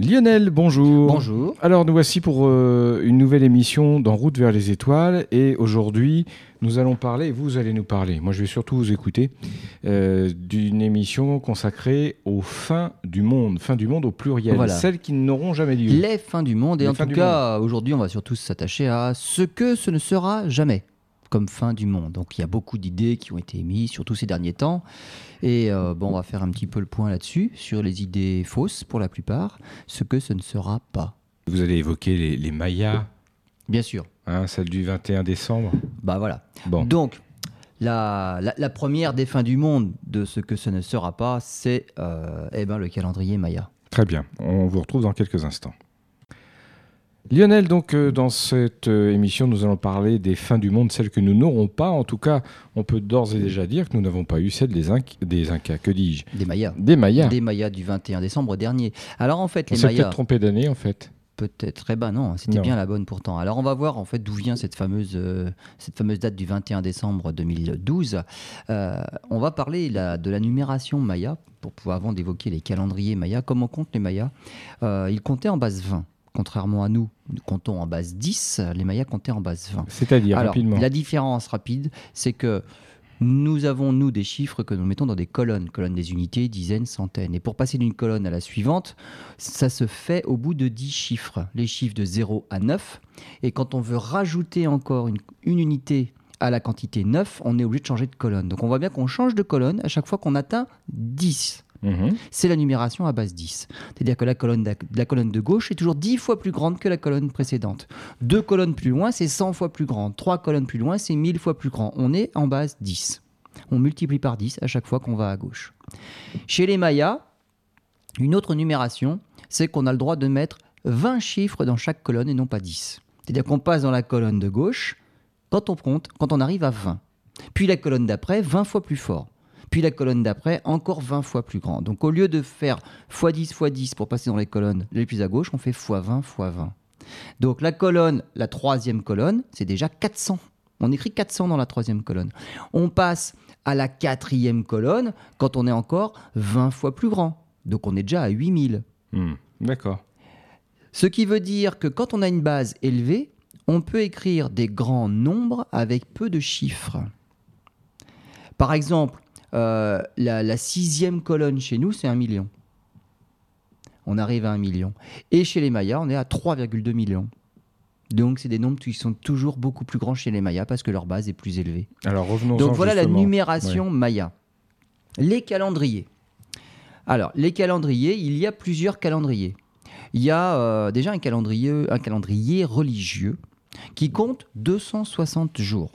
Lionel, bonjour. Bonjour. Alors nous voici pour euh, une nouvelle émission d'En route vers les étoiles et aujourd'hui nous allons parler, vous allez nous parler, moi je vais surtout vous écouter, euh, d'une émission consacrée aux fins du monde, fin du monde au pluriel, Voilà. celles qui n'auront jamais lieu. Les fins du monde. Et Les en fins tout cas, aujourd'hui, on va surtout s'attacher à ce que ce ne sera jamais comme fin du monde. Donc il y a beaucoup d'idées qui ont été émises, surtout ces derniers temps. Et euh, bon, on va faire un petit peu le point là-dessus, sur les idées fausses pour la plupart, ce que ce ne sera pas. Vous allez évoquer les, les Mayas, Bien sûr. hein, celle du 21 décembre. Bah voilà. Bon, Donc, la, la- la première des fins du monde de ce que ce ne sera pas, c'est euh, eh ben, le calendrier Maya. très bien, on vous retrouve dans quelques instants. Lionel, donc euh, dans cette euh, émission, nous allons parler des fins du monde, celles que nous n'aurons pas. En tout cas, on peut d'ores et déjà dire que nous n'avons pas eu celle des, Inc- des Incas, que dis-je? Des Mayas. Des Mayas. Des Mayas du 21 décembre dernier. Alors en fait, On les Mayas... peut-être trompé d'année en fait. Peut-être. Eh ben non, c'était bien la bonne pourtant. Alors on va voir en fait d'où vient cette fameuse, euh, cette fameuse date du 21 décembre 2012. Euh, on va parler la- de la numération Maya pour pouvoir avant d'évoquer les calendriers Maya. Comment comptent les Mayas? Ils comptaient en base 20. Contrairement à nous, nous comptons en base 10, les Mayas comptaient en base 20. C'est-à-dire rapidement. la différence rapide, c'est que nous avons, nous, des chiffres que nous mettons dans des colonnes, colonnes des unités, dizaines, centaines. Et pour passer d'une colonne à la suivante, ça se fait au bout de 10 chiffres, les chiffres de 0 à 9. Et quand on veut rajouter encore une, une unité à la quantité 9, on est obligé de changer de colonne. Donc on voit bien qu'on change de colonne à chaque fois qu'on atteint 10 Mhm. c'est la numération à base 10. C'est-à-dire que la colonne, de gauche est toujours 10 fois plus grande que la colonne précédente. Deux colonnes plus loin, c'est 100 fois plus grand. Trois colonnes plus loin, c'est 1000 fois plus grand. On est en base 10. On multiplie par 10 à chaque fois qu'on va à gauche. Chez les Mayas, une autre numération, c'est qu'on a le droit de mettre 20 chiffres dans chaque colonne et non pas 10. C'est-à-dire qu'on passe dans la colonne de gauche quand on compte, quand on arrive à 20. Puis la colonne d'après, 20 fois plus fort. Puis la colonne d'après, encore 20 fois plus grand. Donc au lieu de faire x10 x 10 pour passer dans les colonnes les plus à gauche, on fait x20 x 20. Donc la colonne, la troisième colonne, c'est déjà 400. On écrit 400 dans la troisième colonne. On passe à la quatrième colonne quand on est encore 20 fois plus grand. Donc on est déjà à 8000. Hmm. D'accord. Ce qui veut dire que quand on a une base élevée, on peut écrire des grands nombres avec peu de chiffres. Par exemple, la, la sixième colonne chez nous, c'est un million. On arrive à un million. Et chez les Mayas, on est à 3,2 millions. Donc, c'est des nombres qui sont toujours beaucoup plus grands chez les Mayas parce que leur base est plus élevée. Alors revenons Donc voilà la numération Maya. Les calendriers. Alors, les calendriers, il y a plusieurs calendriers. Il y a euh, déjà un calendrier, un calendrier religieux qui compte 260 jours.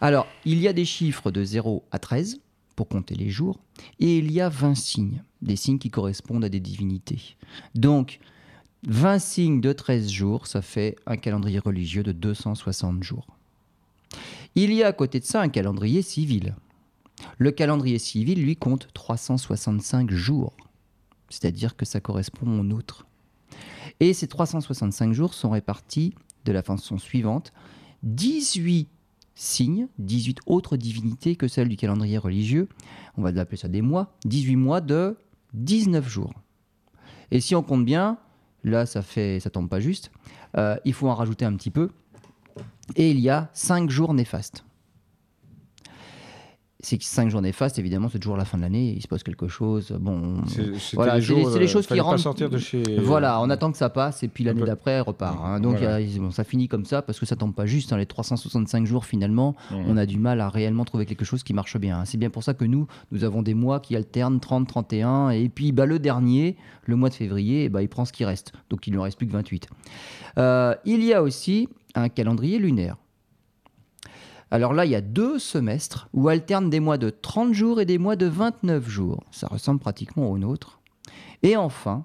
Alors, il y a des chiffres de 0 à 13 pour compter les jours, et il y a 20 signes, des signes qui correspondent à des divinités. Donc, 20 signes de 13 jours, ça fait un calendrier religieux de 260 jours. Il y a à côté de ça un calendrier civil. Le calendrier civil, lui, compte 365 jours. C'est-à-dire que ça correspond au nôtre. Et ces 365 jours sont répartis de la façon suivante. 18 signes, 18 autres divinités que celles du calendrier religieux. On va appeler ça des mois. 18 mois de 19 jours. Et si on compte bien, là ça fait, ça tombe pas juste. euh, il faut en rajouter un petit peu. Et il y a 5 jours néfastes. C'est 5 jours néfastes, évidemment, c'est toujours la fin de l'année, il se passe quelque chose. Bon, C'est Voilà, les c'est les- euh, choses qui rentrent- sortir de chez. voilà, on attend que ça passe et puis l'année peu- d'après elle repart. hein. Donc Voilà. a- bon, ça finit comme ça parce que ça tombe pas juste. hein. Les 365 jours finalement, on a du mal à réellement trouver quelque chose qui marche bien. hein. C'est bien pour ça que nous, nous avons des mois qui alternent 30, 31 et puis bah, le dernier, le mois de février, bah, il prend ce qui reste. Donc il ne reste plus que 28. Euh, il y a aussi un calendrier lunaire. Alors là, il y a deux semestres où alternent des mois de 30 jours et des mois de 29 jours. Ça ressemble pratiquement au nôtre. Et enfin,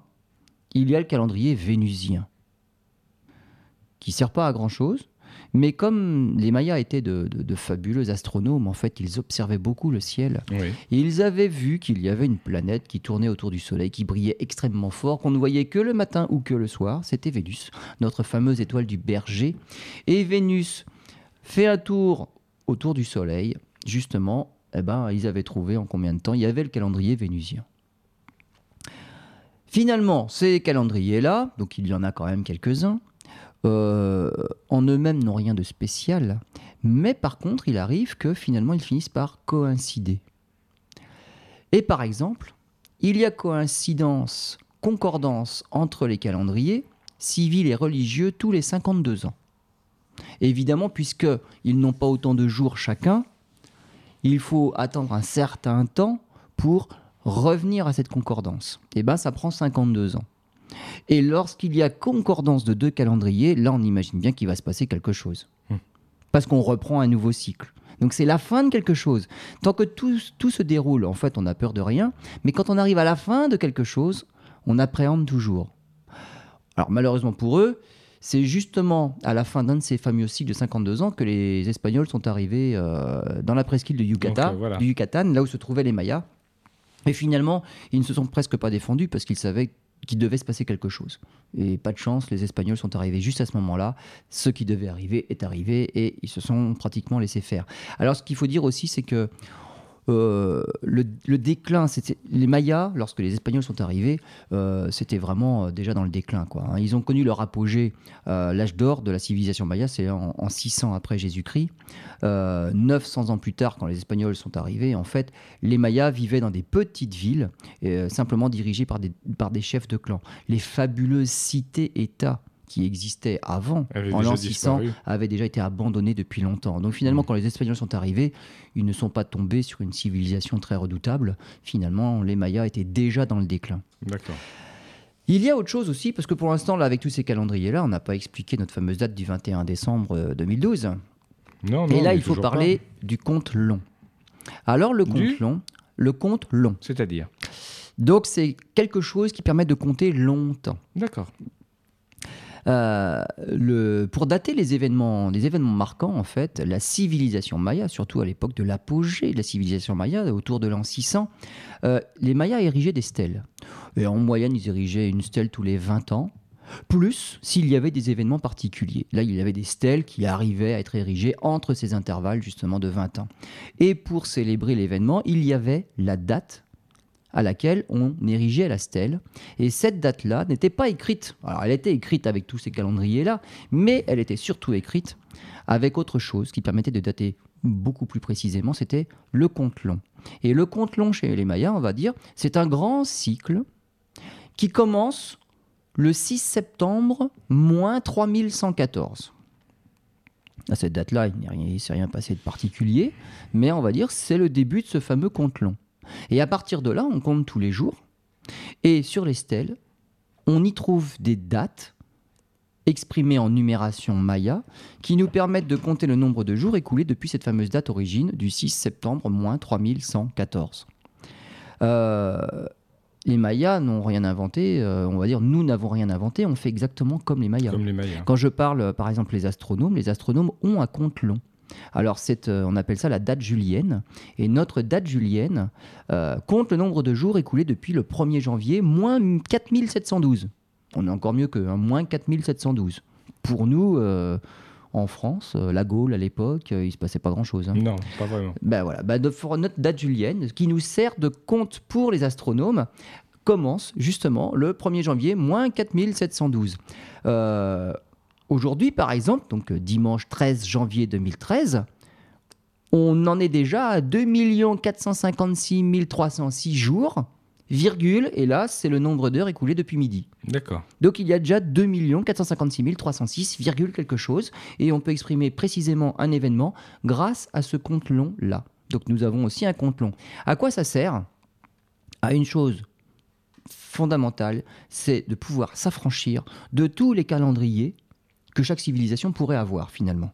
il y a le calendrier vénusien, qui sert pas à grand-chose, mais comme les Mayas étaient de, de- de fabuleux astronomes, en fait, ils observaient beaucoup le ciel. Oui. Et ils avaient vu qu'il y avait une planète qui tournait autour du Soleil, qui brillait extrêmement fort, qu'on ne voyait que le matin ou que le soir. C'était Vénus, notre fameuse étoile du berger. Et Vénus fait un tour autour du Soleil. Justement, eh ben, ils avaient trouvé en combien de temps il y avait le calendrier vénusien. Finalement, ces calendriers-là, donc il y en a quand même quelques-uns, euh, en eux-mêmes n'ont rien de spécial, mais par contre, il arrive que finalement, ils finissent par coïncider. Et par exemple, il y a coïncidence, concordance entre les calendriers civils et religieux tous les 52 ans. Évidemment, puisqu'ils n'ont pas autant de jours chacun, il faut attendre un certain temps pour revenir à cette concordance. Et eh bien, ça prend 52 ans. Et lorsqu'il y a concordance de deux calendriers, là, on imagine bien qu'il va se passer quelque chose. Hmm. Parce qu'on reprend un nouveau cycle. Donc c'est la fin de quelque chose. Tant que tout, tout, se déroule, en fait, on a peur de rien. Mais quand on arrive à la fin de quelque chose, on appréhende toujours. Alors malheureusement pour eux, c'est justement à la fin d'un de ces fameux cycles de 52 ans que les Espagnols sont arrivés euh, dans la presqu'île de Yucatan, euh, du Yucatan, là où se trouvaient les Mayas. Et finalement, ils ne se sont presque pas défendus parce qu'ils savaient qu'il devait se passer quelque chose. Et pas de chance, les Espagnols sont arrivés juste à ce moment-là. Ce qui devait arriver est arrivé et ils se sont pratiquement laissés faire. Alors ce qu'il faut dire aussi, c'est que euh, le, déclin, c'était les Mayas, lorsque les Espagnols sont arrivés, euh, c'était vraiment euh, déjà dans le déclin. Quoi, hein. Ils ont connu leur apogée, l'âge d'or de la civilisation maya, c'est en, 600 après Jésus-Christ. 900 ans plus tard, quand les Espagnols sont arrivés, en fait, les Mayas vivaient dans des petites villes, simplement dirigées par des, par des chefs de clan. Les fabuleuses cités-États qui existait avant, en l'an 600, avait déjà été abandonné depuis longtemps. Donc finalement, mmh. quand les Espagnols sont arrivés, ils ne sont pas tombés sur une civilisation très redoutable. Finalement, les Mayas étaient déjà dans le déclin. D'accord. Il y a autre chose aussi, parce que pour l'instant, là, avec tous ces calendriers-là, on n'a pas expliqué notre fameuse date du 21 décembre 2012. Euh, non, non, Et là, il faut parler du compte long. Alors, le compte long, le compte long. C'est-à-dire? Donc, c'est quelque chose qui permet de compter longtemps. D'accord. Euh, le, pour dater les événements, événements marquants, en fait, la civilisation maya, surtout à l'époque de l'apogée de la civilisation maya, autour de l'an 600, euh, les Mayas érigeaient des stèles. Et en moyenne, ils érigeaient une stèle tous les 20 ans. Plus s'il y avait des événements particuliers. Là, il y avait des stèles qui arrivaient à être érigées entre ces intervalles justement de 20 ans. Et pour célébrer l'événement, il y avait la date à laquelle on érigeait la stèle. Et cette date-là n'était pas écrite. Alors elle était écrite avec tous ces calendriers-là, mais elle était surtout écrite avec autre chose qui permettait de dater beaucoup plus précisément, c'était le compte long. Et le compte long chez les Mayas, on va dire, c'est un grand cycle qui commence le 6 septembre moins 3114. À cette date-là, il ne s'est rien passé de particulier, mais on va dire c'est le début de ce fameux compte long. Et à partir de là, on compte tous les jours. Et sur les stèles, on y trouve des dates exprimées en numération maya qui nous permettent de compter le nombre de jours écoulés depuis cette fameuse date origine du 6 septembre moins 3114. Euh, les Mayas n'ont rien inventé, euh, on va dire nous n'avons rien inventé, on fait exactement comme les Mayas. Comme les Mayas. Quand je parle par exemple les astronomes, les astronomes ont un compte long. Alors, euh, on appelle ça la date julienne. Et notre date julienne euh, compte le nombre de jours écoulés depuis le 1er janvier, moins 4712. On est encore mieux que hein, moins 4712. Pour nous, euh, en France, la Gaule à l'époque, il ne se passait pas grand-chose. Hein. Non, pas vraiment. Ben voilà, ben notre date julienne, qui nous sert de compte pour les astronomes, commence justement le 1er janvier, moins 4712. Aujourd'hui, par exemple, donc euh, dimanche 13 janvier 2013, on en est déjà à 2 456 306 jours, virgule, et là, c'est le nombre d'heures écoulées depuis midi. D'accord. Donc il y a déjà 2 456 306, virgule quelque chose, et on peut exprimer précisément un événement grâce à ce compte long-là. Donc nous avons aussi un compte long. À quoi ça sert? À une chose fondamentale, c'est de pouvoir s'affranchir de tous les calendriers que chaque civilisation pourrait avoir finalement.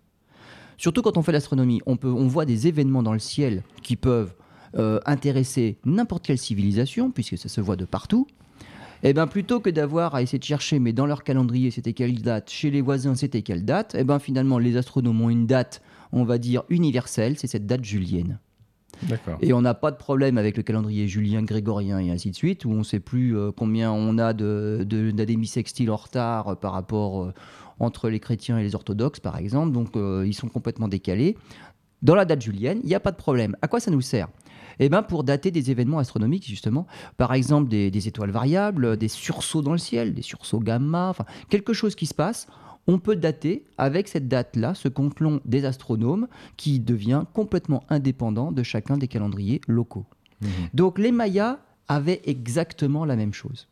Surtout quand on fait l'astronomie, on, on voit des événements dans le ciel qui peuvent euh, intéresser n'importe quelle civilisation, puisque ça se voit de partout. Et eh bien plutôt que d'avoir à essayer de chercher, mais dans leur calendrier c'était quelle date, chez les voisins c'était quelle date, et eh bien finalement les astronomes ont une date, on va dire universelle, c'est cette date julienne. Et on n'a pas de problème avec le calendrier julien, grégorien et ainsi de suite, où on ne sait plus euh, combien on a de, de, en retard euh, par rapport entre les chrétiens et les orthodoxes, par exemple. Donc, euh, ils sont complètement décalés. Dans la date julienne, il n'y a pas de problème. À quoi ça nous sert? Eh ben, pour dater des événements astronomiques, justement. Par exemple, des, étoiles variables, des sursauts dans le ciel, des sursauts gamma, enfin, quelque chose qui se passe. On peut dater avec cette date-là ce compte long des astronomes qui devient complètement indépendant de chacun des calendriers locaux. Mhm. Donc les Mayas avaient exactement la même chose.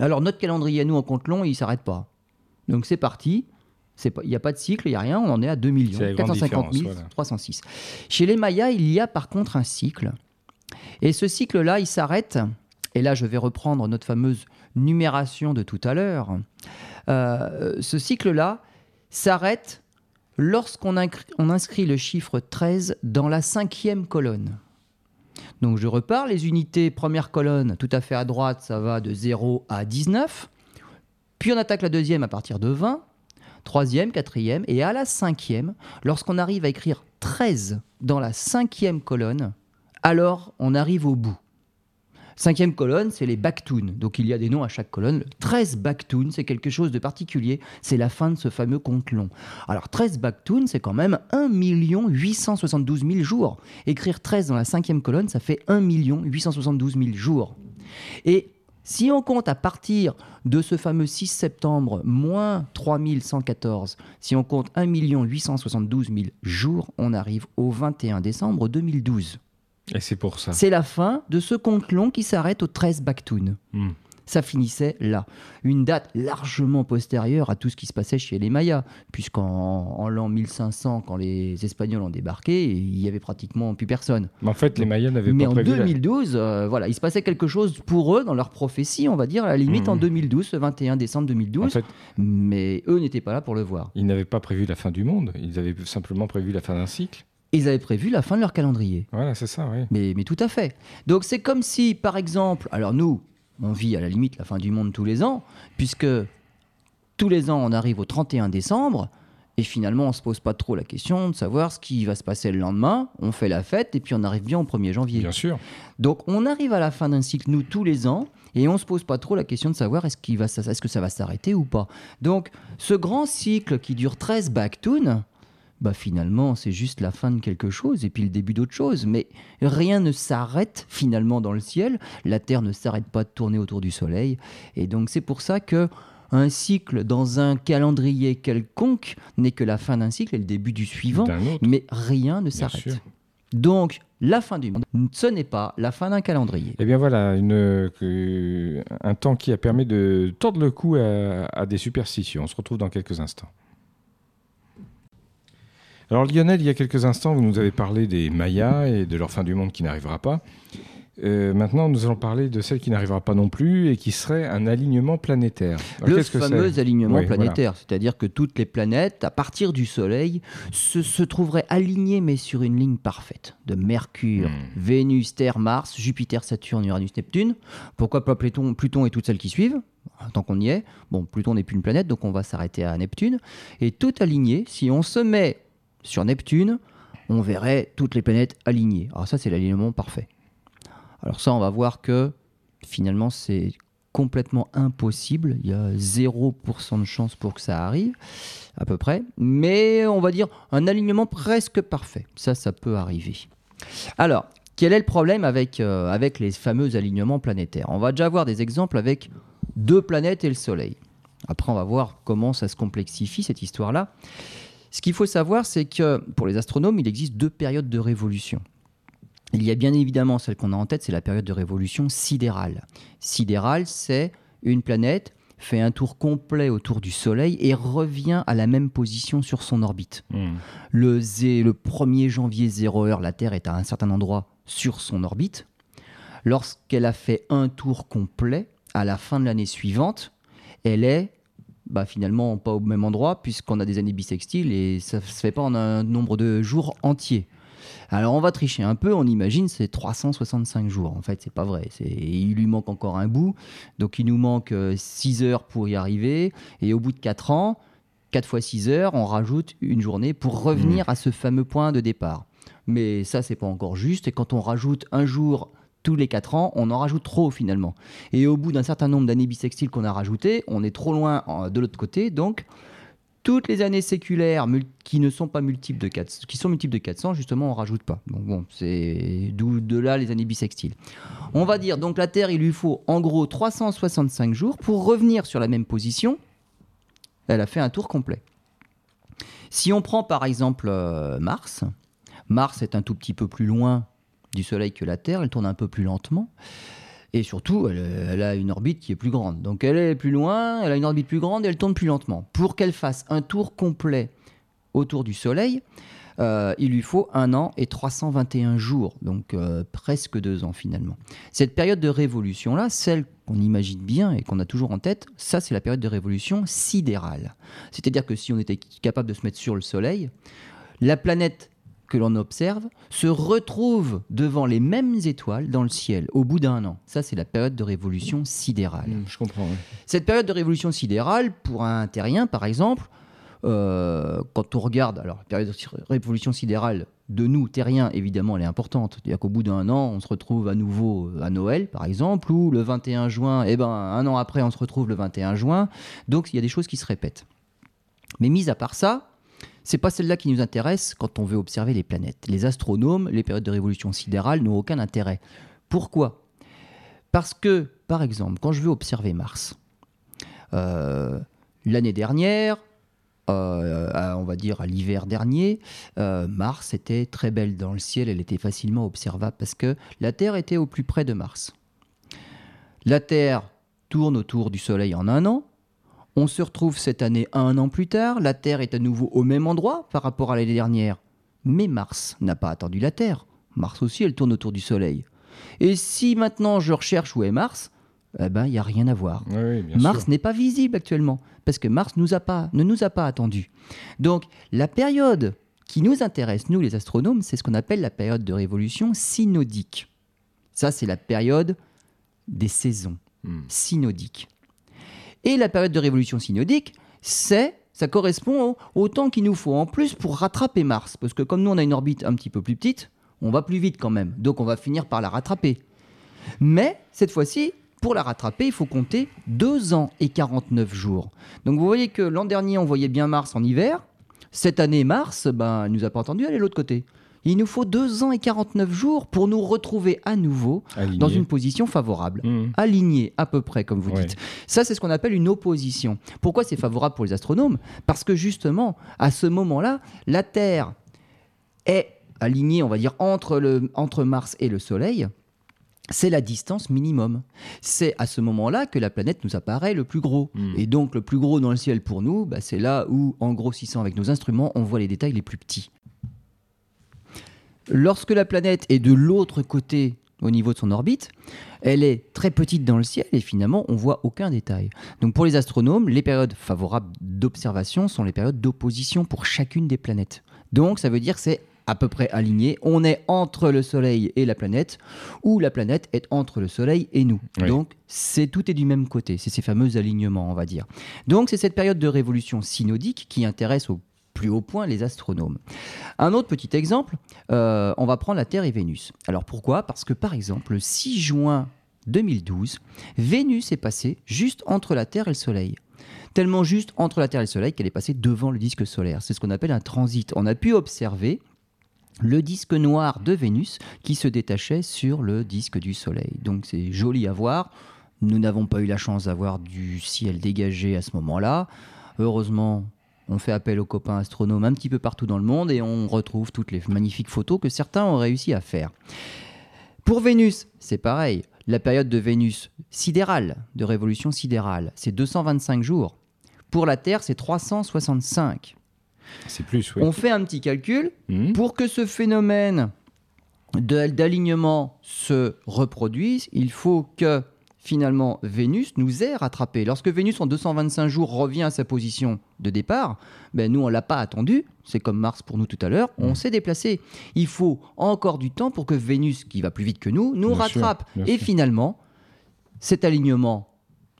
Alors notre calendrier, nous, en compte long, il ne s'arrête pas. Donc c'est parti. Il n'y a pas de cycle, il n'y a rien, on en est à 2 millions, 450 306. Chez les Mayas, il y a par contre un cycle. Et ce cycle-là, il s'arrête, et là je vais reprendre notre fameuse numération de tout à l'heure. Euh, ce cycle-là s'arrête lorsqu'on inscrit le chiffre 13 dans la cinquième colonne. Donc je repars, les unités première colonne, tout à fait à droite, ça va de 0 à 19. Puis on attaque la deuxième à partir de 20 troisième, quatrième, et à la cinquième, lorsqu'on arrive à écrire 13 dans la cinquième colonne, alors on arrive au bout. Cinquième colonne, c'est les backtoons. Donc il y a des noms à chaque colonne. 13 backtoons, c'est quelque chose de particulier. C'est la fin de ce fameux compte long. Alors 13 backtoons, c'est quand même 1 872 000 jours. Écrire 13 dans la cinquième colonne, ça fait 1 872 000 jours. Et si on compte à partir de ce fameux 6 septembre, moins 3114, si on compte 1 872 000 jours, on arrive au 21 décembre 2012. Et c'est pour ça. C'est la fin de ce compte long qui s'arrête au 13 Bakhtoun. Hmm ça finissait là. Une date largement postérieure à tout ce qui se passait chez les Mayas, puisqu'en l'an 1500, quand les Espagnols ont débarqué, il y avait pratiquement plus personne. Mais en fait, les Mayas n'avaient pas prévu. Mais en 2012, euh, voilà, il se passait quelque chose pour eux dans leur prophétie, on va dire, à la limite en 2012, le 21 décembre 2012. mais eux n'étaient pas là pour le voir. Ils n'avaient pas prévu la fin du monde, ils avaient simplement prévu la fin d'un cycle. Ils avaient prévu la fin de leur calendrier. Voilà, c'est ça, oui. Mais, mais tout à fait. Donc c'est comme si, par exemple, alors nous, on vit à la limite la fin du monde tous les ans, puisque tous les ans on arrive au 31 décembre, et finalement on ne se pose pas trop la question de savoir ce qui va se passer le lendemain, on fait la fête, et puis on arrive bien au 1er janvier. Bien sûr. Donc on arrive à la fin d'un cycle, nous, tous les ans, et on ne se pose pas trop la question de savoir est-ce, qu'il va, est-ce que ça va s'arrêter ou pas. Donc ce grand cycle qui dure 13 backtoons, bah finalement c'est juste la fin de quelque chose et puis le début d'autre chose. Mais rien ne s'arrête finalement dans le ciel. La Terre ne s'arrête pas de tourner autour du Soleil. Et donc c'est pour ça que un cycle dans un calendrier quelconque n'est que la fin d'un cycle et le début du suivant. Mais rien ne s'arrête. Donc la fin du monde, ce n'est pas la fin d'un calendrier. Eh bien voilà, une, un temps qui a permis de tordre le cou à des superstitions. On se retrouve dans quelques instants. Alors Lionel, il y a quelques instants, vous nous avez parlé des Mayas et de leur fin du monde qui n'arrivera pas. Euh, maintenant, nous allons parler de celle qui n'arrivera pas non plus et qui serait un alignement planétaire. le fameux alignement planétaire, c'est-à-dire que toutes les planètes, à partir du Soleil, se, trouveraient alignées mais sur une ligne parfaite de Mercure, hmm. Vénus, Terre, Mars, Jupiter, Saturne, Uranus, Neptune. Pourquoi pas Pluton, Pluton et toutes celles qui suivent Tant qu'on y est? Bon, Pluton n'est plus une planète, donc on va s'arrêter à Neptune. Et tout aligné, si on se met sur Neptune, on verrait toutes les planètes alignées. Alors ça, c'est l'alignement parfait. Alors ça, on va voir que finalement, c'est complètement impossible. Il y a 0% de chance pour que ça arrive, à peu près. Mais on va dire un alignement presque parfait. Ça, ça peut arriver. Alors, quel est le problème avec, euh, avec les fameux alignements planétaires? On va déjà voir des exemples avec deux planètes et le Soleil. Après, on va voir comment ça se complexifie, cette histoire-là. Ce qu'il faut savoir, c'est que pour les astronomes, il existe deux périodes de révolution. Il y a bien évidemment celle qu'on a en tête, c'est la période de révolution sidérale. Sidérale, c'est une planète fait un tour complet autour du Soleil et revient à la même position sur son orbite. Hmm. Le, le 1er janvier 0 heure, la Terre est à un certain endroit sur son orbite. Lorsqu'elle a fait un tour complet, à la fin de l'année suivante, elle est bah, finalement pas au même endroit puisqu'on a des années bissextiles et ça se fait pas en un nombre de jours entiers. Alors on va tricher un peu, on imagine c'est 365 jours. En fait, c'est pas vrai. Il lui manque encore un bout. Donc il nous manque 6 euh, heures pour y arriver. Et au bout de 4 ans, 4 fois 6 heures, on rajoute une journée pour revenir mmh. à ce fameux point de départ. Mais ça, c'est pas encore juste. Et quand on rajoute un jour tous les 4 ans, on en rajoute trop finalement. Et au bout d'un certain nombre d'années bissextiles qu'on a rajouté, on est trop loin de l'autre côté, donc toutes les années séculaires qui ne sont pas multiples de 400, qui sont multiples de 400, justement, on rajoute pas. Donc bon, c'est d'où de là les années bissextiles. On va dire donc la Terre, il lui faut en gros 365 jours pour revenir sur la même position. Elle a fait un tour complet. Si on prend par exemple euh, Mars, Mars est un tout petit peu plus loin du Soleil que la Terre, elle tourne un peu plus lentement. Et surtout, elle, a une orbite qui est plus grande. Donc elle est plus loin, elle a une orbite plus grande et elle tourne plus lentement. Pour qu'elle fasse un tour complet autour du Soleil, euh, il lui faut un an et 321 jours, donc euh, presque deux ans finalement. Cette période de révolution-là, celle qu'on imagine bien et qu'on a toujours en tête, ça c'est la période de révolution sidérale. C'est-à-dire que si on était capable de se mettre sur le Soleil, la planète que l'on observe se retrouve devant les mêmes étoiles dans le ciel au bout d'un an. Ça, c'est la période de révolution sidérale. Mmh, je comprends. Cette période de révolution sidérale, pour un terrien par exemple, euh, quand on regarde, alors la période de révolution sidérale de nous, terriens, évidemment, elle est importante. C'est-à-dire qu'au bout d'un an, on se retrouve à nouveau à Noël, par exemple, ou le 21 juin, et eh ben, un an après, on se retrouve le 21 juin. Donc, il y a des choses qui se répètent. Mais mis à part ça, c'est pas celle-là qui nous intéresse quand on veut observer les planètes. Les astronomes, les périodes de révolution sidérale n'ont aucun intérêt. Pourquoi? Parce que, par exemple, quand je veux observer Mars, euh, l'année dernière, euh, on va dire à l'hiver dernier, euh, Mars était très belle dans le ciel, elle était facilement observable parce que la Terre était au plus près de Mars. La Terre tourne autour du Soleil en un an, on se retrouve cette année un an plus tard, la Terre est à nouveau au même endroit par rapport à l'année dernière. Mais Mars n'a pas attendu la Terre. Mars aussi, elle tourne autour du Soleil. Et si maintenant je recherche où est Mars, eh ben il n'y a rien à voir. Mars n'est pas visible actuellement parce que Mars nous a pas, ne nous a pas attendu. Donc la période qui nous intéresse, nous les astronomes, c'est ce qu'on appelle la période de révolution synodique. Ça, c'est la période des saisons hmm. synodiques. Et la période de révolution synodique, c'est ça correspond au, temps qu'il nous faut en plus pour rattraper Mars. Parce que comme nous, on a une orbite un petit peu plus petite, on va plus vite quand même. Donc on va finir par la rattraper. Mais cette fois-ci, pour la rattraper, il faut compter 2 ans et 49 jours. Donc vous voyez que l'an dernier, on voyait bien Mars en hiver. Cette année, Mars, ben, elle nous a pas entendu aller de l'autre côté. Il nous faut 2 ans et 49 jours pour nous retrouver à nouveau dans une position favorable, mmh. alignée à peu près, comme vous dites. Ça, c'est ce qu'on appelle une opposition. Pourquoi c'est favorable pour les astronomes? Parce que justement, à ce moment-là, la Terre est alignée, on va dire, entre, le, entre Mars et le Soleil c'est la distance minimum. C'est à ce moment-là que la planète nous apparaît le plus gros. Mmh. Et donc le plus gros dans le ciel pour nous, bah, c'est là où, en grossissant avec nos instruments, on voit les détails les plus petits. Lorsque la planète est de l'autre côté au niveau de son orbite, elle est très petite dans le ciel et finalement on voit aucun détail. Donc pour les astronomes, les périodes favorables d'observation sont les périodes d'opposition pour chacune des planètes. Donc ça veut dire que c'est à peu près aligné. On est entre le Soleil et la planète, ou la planète est entre le Soleil et nous. Donc c'est tout est du même côté. C'est ces fameux alignements, on va dire. Donc c'est cette période de révolution synodique qui intéresse au plus haut point les astronomes. Un autre petit exemple, euh, on va prendre la Terre et Vénus. Alors pourquoi? Parce que par exemple, le 6 juin 2012, Vénus est passée juste entre la Terre et le Soleil. Tellement juste entre la Terre et le Soleil qu'elle est passée devant le disque solaire. C'est ce qu'on appelle un transit. On a pu observer le disque noir de Vénus qui se détachait sur le disque du Soleil. Donc c'est joli à voir. Nous n'avons pas eu la chance d'avoir du ciel dégagé à ce moment-là. Heureusement, on fait appel aux copains astronomes un petit peu partout dans le monde et on retrouve toutes les magnifiques photos que certains ont réussi à faire. Pour Vénus, c'est pareil. La période de Vénus sidérale, de révolution sidérale, c'est 225 jours. Pour la Terre, c'est 365. C'est plus, oui. On fait un petit calcul. Mmh. Pour que ce phénomène d'alignement se reproduise, il faut que finalement Vénus nous est rattrapé. Lorsque Vénus en 225 jours revient à sa position de départ, ben nous on l'a pas attendu, c'est comme Mars pour nous tout à l'heure, on mm. s'est déplacé. Il faut encore du temps pour que Vénus, qui va plus vite que nous, nous rattrape. Et finalement, cet alignement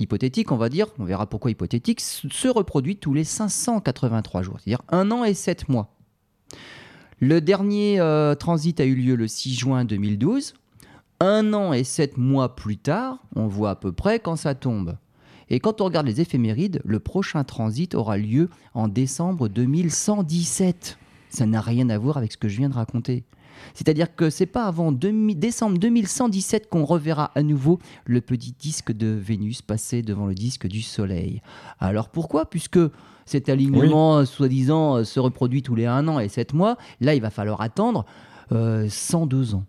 hypothétique, on va dire, on verra pourquoi hypothétique, se reproduit tous les 583 jours, c'est-à-dire un an et sept mois. Le dernier euh, transit a eu lieu le 6 juin 2012. Un an et sept mois plus tard, on voit à peu près quand ça tombe. Et quand on regarde les éphémérides, le prochain transit aura lieu en décembre 2117. Ça n'a rien à voir avec ce que je viens de raconter. C'est-à-dire que c'est pas avant décembre 2117 qu'on reverra à nouveau le petit disque de Vénus passer devant le disque du Soleil. Alors pourquoi? Puisque cet alignement, soi-disant, se reproduit tous les 1 an et 7 mois, là, il va falloir attendre 102 euh, ans.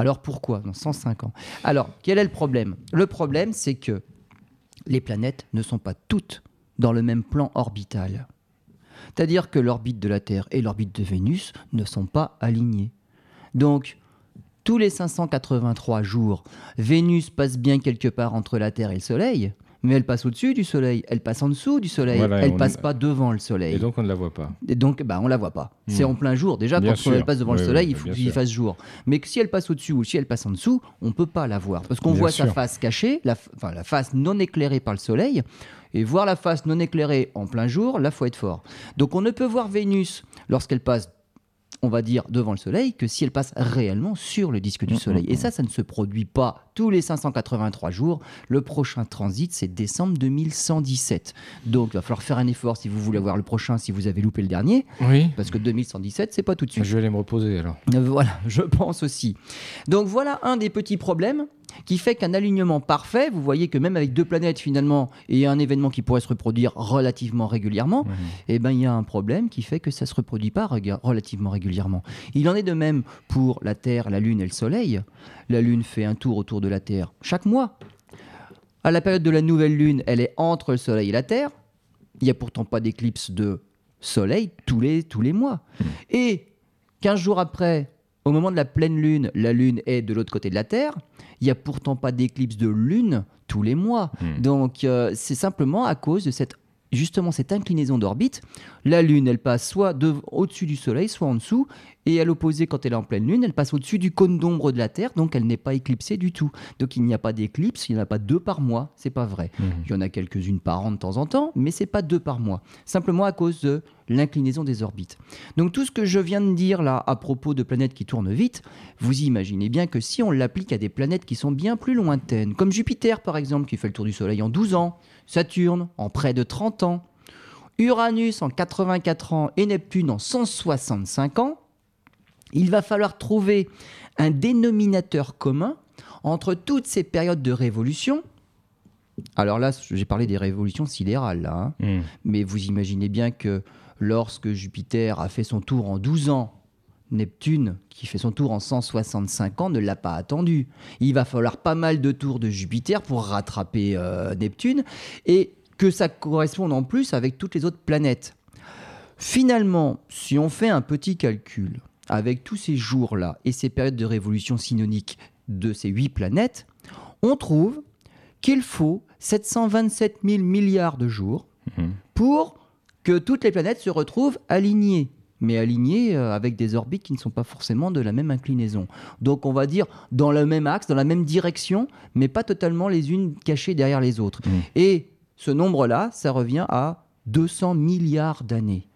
Alors pourquoi Non, 105 ans? Alors, quel est le problème? Le problème, c'est que les planètes ne sont pas toutes dans le même plan orbital. C'est-à-dire que l'orbite de la Terre et l'orbite de Vénus ne sont pas alignées. Donc, tous les 583 jours, Vénus passe bien quelque part entre la Terre et le Soleil, mais elle passe au-dessus du Soleil, elle passe en dessous du Soleil, elle passe pas devant le Soleil. Et donc on ne la voit pas. Et donc bah, on la voit pas. C'est hmm. en plein jour. Déjà, quand elle passe devant le Soleil, il faut qu'il fasse jour. Mais si elle passe au-dessus ou si elle passe en dessous, on peut pas la voir. Parce qu'on voit sa face cachée, la, enfin, la face non éclairée par le Soleil. Et voir la face non éclairée en plein jour, là, faut être fort. Donc on ne peut voir Vénus lorsqu'elle passe on va dire, devant le Soleil que si elle passe réellement sur le disque du mm, Soleil. Mm, Et ça, mm. ça ne se produit pas tous les 583 jours. Le prochain transit, c'est décembre 2117. Donc, il va falloir faire un effort si vous voulez voir le prochain, si vous avez loupé le dernier. Oui. Parce que 2117, c'est pas tout de suite. Je vais aller me reposer alors. Euh, voilà, je pense aussi. Donc, voilà un des petits problèmes qui fait qu'un alignement parfait, vous voyez que même avec deux planètes finalement et un événement qui pourrait se reproduire relativement régulièrement, mhm. eh ben il y a un problème qui fait que ça se reproduit pas relativement régulièrement. Il en est de même pour la Terre, la Lune et le Soleil. La Lune fait un tour autour de la Terre chaque mois. À la période de la nouvelle Lune, elle est entre le Soleil et la Terre. Il n'y a pourtant pas d'éclipse de Soleil tous les, tous les mois. Mhm. Et 15 jours après, au moment de la pleine lune, la lune est de l'autre côté de la Terre. Il n'y a pourtant pas d'éclipse de lune tous les mois. Hmm. Donc euh, c'est simplement à cause de cette justement cette inclinaison d'orbite. La Lune, elle passe soit au-dessus du Soleil, soit en dessous. Et à l'opposé, quand elle est en pleine Lune, elle passe au-dessus du cône d'ombre de la Terre, donc elle n'est pas éclipsée du tout. Donc il n'y a pas d'éclipse, il n'y en a pas deux par mois, c'est pas vrai. Mmh. Il y en a quelques-unes par an de temps en temps, mais c'est pas deux par mois. Simplement à cause de l'inclinaison des orbites. Donc tout ce que je viens de dire là à propos de planètes qui tournent vite, vous imaginez bien que si on l'applique à des planètes qui sont bien plus lointaines, comme Jupiter par exemple, qui fait le tour du Soleil en 12 ans, Saturne en près de 30 ans, Uranus en 84 ans et Neptune en 165 ans, il va falloir trouver un dénominateur commun entre toutes ces périodes de révolution. Alors là, j'ai parlé des révolutions sidérales, hein. hmm. mais vous imaginez bien que lorsque Jupiter a fait son tour en 12 ans, Neptune, qui fait son tour en 165 ans, ne l'a pas attendu. Il va falloir pas mal de tours de Jupiter pour rattraper euh, Neptune, et que ça corresponde en plus avec toutes les autres planètes. Finalement, si on fait un petit calcul, avec tous ces jours-là et ces périodes de révolution synoniques de ces huit planètes, on trouve qu'il faut 727 000 milliards de jours mhm. pour que toutes les planètes se retrouvent alignées mais alignées euh, avec des orbites qui ne sont pas forcément de la même inclinaison. Donc on va dire dans le même axe, dans la même direction, mais pas totalement les unes cachées derrière les autres. Et ce nombre-là, ça revient à 200 milliards d'années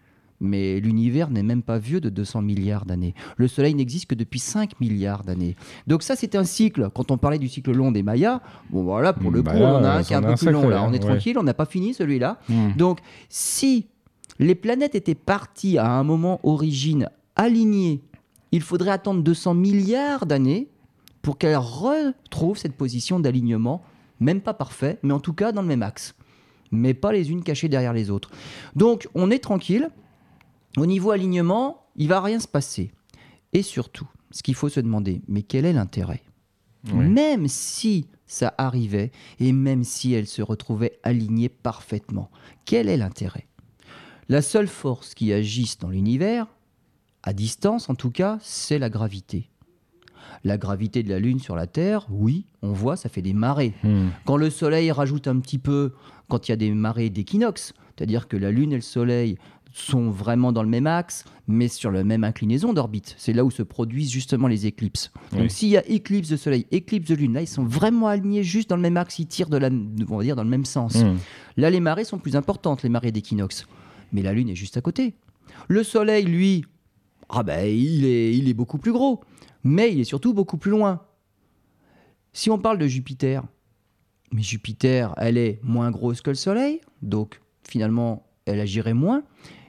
mais l'univers n'est même pas vieux de 200 milliards d'années. Le Soleil n'existe que depuis 5 milliards d'années. Donc ça, c'est un cycle. Quand on parlait du cycle long des Mayas, bon voilà, pour le bah coup, on en a un qui est un peu plus long. Là. On est tranquille, on n'a pas fini celui-là. Hmm. Donc si les planètes étaient parties à un moment origine alignées, il faudrait attendre 200 milliards d'années pour qu'elles retrouvent cette position d'alignement, même pas parfait, mais en tout cas dans le même axe. Mais pas les unes cachées derrière les autres. Donc on est tranquille, au niveau alignement, il va rien se passer. Et surtout, ce qu'il faut se demander, mais quel est l'intérêt? Même si ça arrivait et même si elle se retrouvait alignée parfaitement, quel est l'intérêt? La seule force qui agisse dans l'univers, à distance en tout cas, c'est la gravité. La gravité de la Lune sur la Terre, oui, on voit, ça fait des marées. Hmm. Quand le Soleil rajoute un petit peu, quand il y a des marées d'équinoxe, c'est-à-dire que la Lune et le Soleil sont vraiment dans le même axe, mais sur la même inclinaison d'orbite. C'est là où se produisent justement les éclipses. Donc s'il y a éclipse de Soleil, éclipse de Lune, là ils sont vraiment alignés juste dans le même axe, ils tirent de la, on va dire dans le même sens. Hmm. Là les marées sont plus importantes, les marées d'équinoxe, mais la Lune est juste à côté. Le Soleil, lui, ah ben il est, beaucoup plus gros, mais il est surtout beaucoup plus loin. Si on parle de Jupiter, Mais Jupiter, elle est moins grosse que le Soleil, donc finalement, elle agirait moins.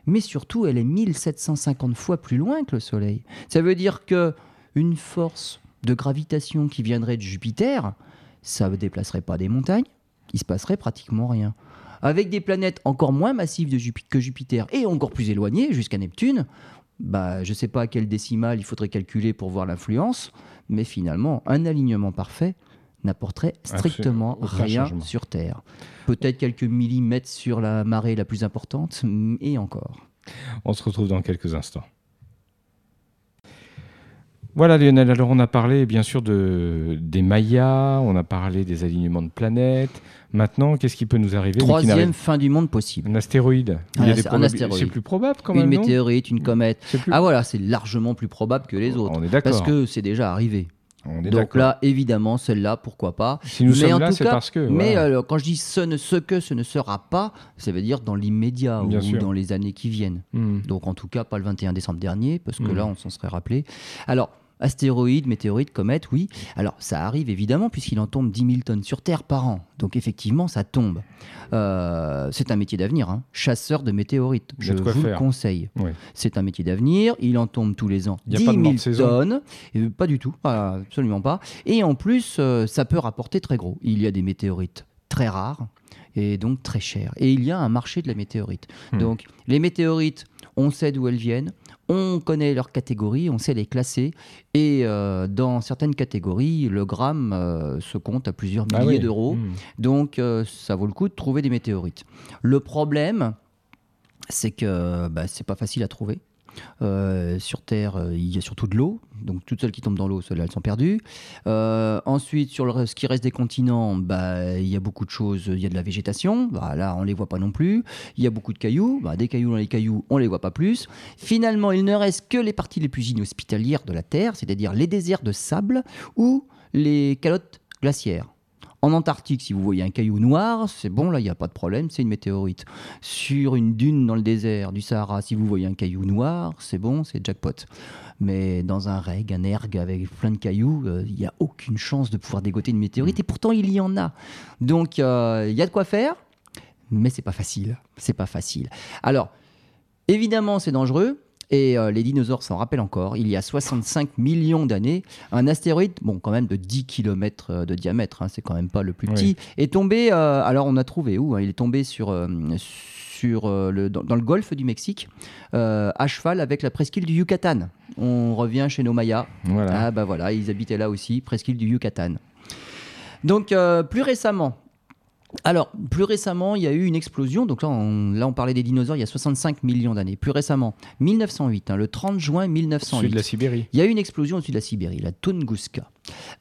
Mais surtout, elle est 1750 fois plus loin que le Soleil. Ça veut dire que une force de gravitation qui viendrait de Jupiter, ça ne déplacerait pas des montagnes, il se passerait pratiquement rien. Avec des planètes encore moins massives que Jupiter et encore plus éloignées, jusqu'à Neptune, bah, je ne sais pas à quel décimal il faudrait calculer pour voir l'influence, mais finalement, un alignement parfait n'apporterait strictement rien sur Terre. Peut-être quelques millimètres sur la marée la plus importante, et encore. On se retrouve dans quelques instants. Voilà Lionel, alors on a parlé bien sûr de, des Mayas, on a parlé des alignements de planètes. Maintenant, qu'est-ce qui peut nous arriver Troisième fin du monde possible. Un astéroïde. C'est plus probable quand même. Une météorite, une comète. Ah voilà, c'est largement plus probable que les autres. On est d'accord. Parce que c'est déjà arrivé. Donc là, évidemment, celle-là, pourquoi pas. Si nous mais sommes là, c'est parce que. Mais quand je dis ce, ne, ce que ce ne sera pas, ça veut dire dans l'immédiat ou dans les années qui viennent. Hmm. Donc en tout cas, pas le 21 décembre dernier, parce que hmm. là, on s'en serait rappelé. Alors, Astéroïdes, météorites, comètes, oui. Alors, ça arrive évidemment, puisqu'il en tombe 10 000 tonnes sur Terre par an. Donc, effectivement, ça tombe. Euh, c'est un métier d'avenir, hein. chasseur de météorites. Je vous le conseille. C'est un métier d'avenir. Il en tombe tous les ans 10 000 tonnes. Et pas du tout, absolument pas. Et en plus, euh, ça peut rapporter très gros. Il y a des météorites très rares et donc très chères. Et il y a un marché de la météorite. Hmm. Donc, les météorites, on sait d'où elles viennent on connaît leurs catégories, on sait les classer, et euh, dans certaines catégories, le gramme euh, se compte à plusieurs ah milliers d'euros. Hmm. Donc euh, ça vaut le coup de trouver des météorites. Le problème, c'est que bah, c'est pas facile à trouver. Euh, sur Terre, euh, il y a surtout de l'eau, donc toutes celles qui tombent dans l'eau, celles-là, elles sont perdues. Euh, ensuite, sur le, ce qui reste des continents, bah, il y a beaucoup de choses, il y a de la végétation, bah, là, on les voit pas non plus. Il y a beaucoup de cailloux, bah, des cailloux dans les cailloux, on les voit pas plus. Finalement, il ne reste que les parties les plus inhospitalières de la Terre, c'est-à-dire les déserts de sable ou les calottes glaciaires. En Antarctique, si vous voyez un caillou noir, c'est bon, là, il n'y a pas de problème, c'est une météorite. Sur une dune dans le désert du Sahara, si vous voyez un caillou noir, c'est bon, c'est jackpot. Mais dans un reg, un erg avec plein de cailloux, euh, il n'y a aucune chance de pouvoir dégoter une météorite, et pourtant il y en a. Donc euh, il y a de quoi faire, mais c'est pas facile. C'est pas facile. Alors, évidemment, c'est dangereux. Et euh, les dinosaures s'en rappellent encore. Il y a 65 millions d'années, un astéroïde, bon, quand même de 10 km euh, de diamètre, hein, c'est quand même pas le plus petit, est tombé. Euh, alors, on a trouvé où hein, Il est tombé sur. sur le, dans, le golfe du Mexique, à cheval avec la presqu'île du Yucatan. On revient chez nos Mayas. Ah bah voilà, ils habitaient là aussi, presqu'île du Yucatan. Donc plus récemment, alors, plus récemment, il y a eu une explosion. Donc là on, parlait des dinosaures il y a 65 millions d'années. Plus récemment, 1908, hein, le 30 juin 1908. Au sud de la Sibérie. Il y a eu une explosion au sud de la Sibérie, la Tunguska.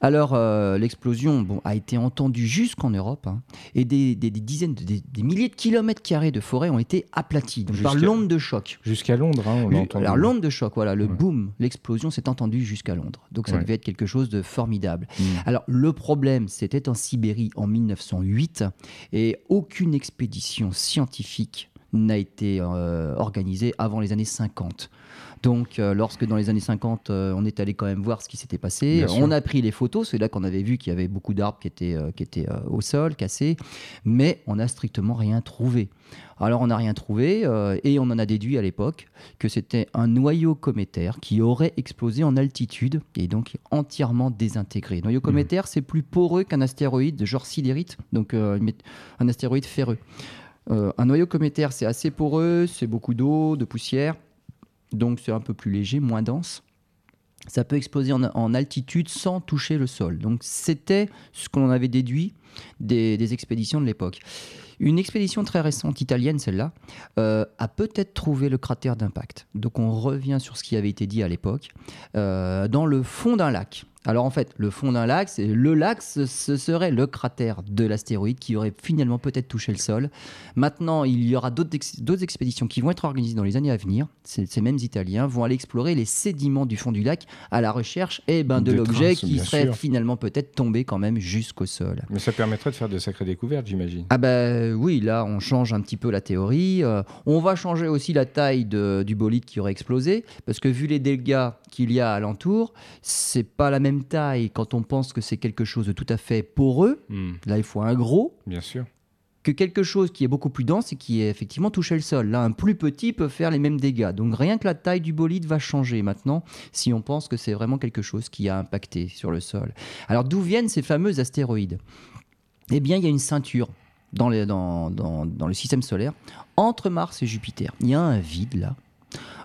Alors, euh, l'explosion bon, a été entendue jusqu'en Europe hein, et des, dizaines, des, milliers de kilomètres carrés de forêt ont été aplatis par l'onde de choc. Jusqu'à Londres, hein, on l'a entendu. Alors, l'onde de choc, voilà, le boom, l'explosion s'est entendue jusqu'à Londres. Donc, ça devait être quelque chose de formidable. Mm. Alors, le problème, c'était en Sibérie en 1908 et aucune expédition scientifique n'a été euh, organisée avant les années 50. Donc, euh, lorsque dans les années 50, euh, on est allé quand même voir ce qui s'était passé, on a pris les photos. C'est là qu'on avait vu qu'il y avait beaucoup d'arbres qui étaient, qui étaient au sol, cassés, mais on n'a strictement rien trouvé. Alors, on n'a rien trouvé et on en a déduit à l'époque que c'était un noyau cométaire qui aurait explosé en altitude et donc entièrement désintégré. Noyau mmh. cométaire, c'est plus poreux qu'un astéroïde, genre sidérite, donc un astéroïde ferreux. Euh, un noyau cométaire, c'est assez poreux, c'est beaucoup d'eau, de poussière, donc c'est un peu plus léger, moins dense. Ça peut exploser en, altitude sans toucher le sol. Donc c'était ce qu'on avait déduit des, expéditions de l'époque. Une expédition très récente, italienne celle-là, euh, a peut-être trouvé le cratère d'impact. Donc on revient sur ce qui avait été dit à l'époque, euh, dans le fond d'un lac. Alors en fait, le fond d'un lac, le lac, ce, serait le cratère de l'astéroïde qui aurait finalement peut-être touché le sol. Maintenant, il y aura d'autres expéditions qui vont être organisées dans les années à venir. Ces, mêmes Italiens vont aller explorer les sédiments du fond du lac à la recherche eh ben, de l'objet qui serait finalement peut-être tombé quand même jusqu'au sol. Mais ça permettrait de faire de sacrées découvertes, j'imagine. Ah ben oui, là on change un petit peu la théorie. Euh, on va changer aussi la taille du bolide qui aurait explosé, parce que vu les dégâts qu'il y a alentour, c'est pas la même taille quand on pense que c'est quelque chose de tout à fait poreux. Hmm. Là il faut un gros. Bien sûr que quelque chose qui est beaucoup plus dense et qui est effectivement touché le sol. Là, un plus petit peut faire les mêmes dégâts. Donc rien que la taille du bolide va changer maintenant si on pense que c'est vraiment quelque chose qui a impacté sur le sol. Alors d'où viennent ces fameux astéroïdes? Eh bien, il y a une ceinture dans, dans, dans, le système solaire entre Mars et Jupiter. Il y a un vide là.